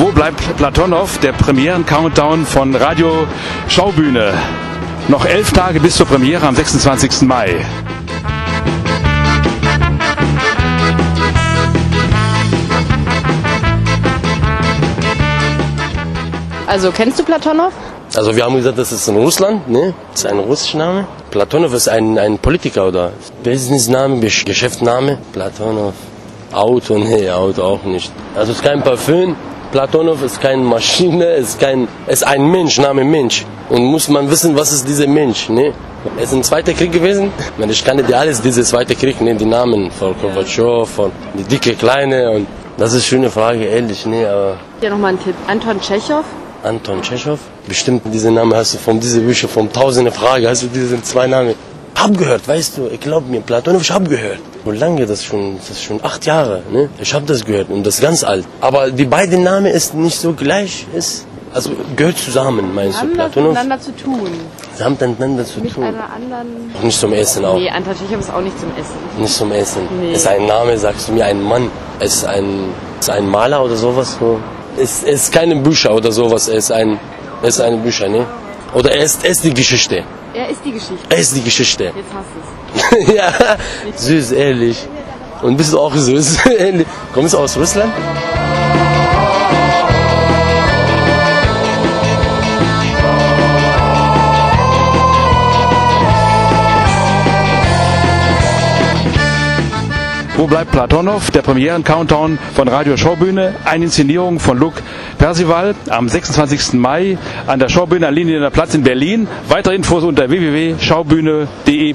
Wo bleibt Platonow? Der Premieren-Countdown von Radio Schaubühne. Noch elf Tage bis zur Premiere am 26. Mai. Also kennst du Platonow? Also wir haben gesagt, das ist in Russland, ne? Das ist ein russischer Name. Platonow ist ein, ein Politiker oder Businessname, Geschäftsname. Platonow. Auto, nee, Auto auch nicht. Also es ist kein Parfüm. Platonow ist keine Maschine, ist kein, ist ein Mensch, Name Mensch. Und muss man wissen, was ist dieser Mensch, ne? Es ist ein zweiter Krieg gewesen. Ich kannte dir alles, dieser zweite Krieg, ne? Die Namen von Gorbatschow, von die dicke, kleine und das ist eine schöne Frage, ehrlich, ne? Aber Hier nochmal ein Tipp. Anton Tschechow? Anton Tschechow. Bestimmt diese Namen hast du von dieser Bücher, von tausende Frage, hast du diese zwei Namen. Hab gehört, weißt du, ich glaub mir, Platonow, ich hab gehört. Und lange, das ist schon, das ist schon acht Jahre, ne? Ich hab das gehört und das ist ganz alt. Aber die beiden Namen ist nicht so gleich, ist, also gehört zusammen, meinst du, Haben das Platonow? miteinander zu tun. Sie haben miteinander zu Mit tun. einer anderen... Nicht zum Essen auch. Nee, Tschechow ist auch nicht zum Essen. Nicht zum Essen. Nee. Ist ein Name, sagst du mir, ein Mann. Ist ein, ist ein Maler oder sowas? So. Ist, ist keine Bücher oder sowas. Ist ein, ist eine Bücher, ne? Oder er ist, er ist die Geschichte. Er ist die Geschichte. Er ist die Geschichte. Jetzt hast du es. ja, süß, ehrlich. Und bist du auch süß, ehrlich. Kommst du aus Russland? Wo bleibt Platonow? Der Premieren-Countdown von Radio Schaubühne. Eine Inszenierung von Luc Percival am 26. Mai an der Schaubühne am Linienplatz in Berlin. Weitere Infos unter www.schaubühne.de.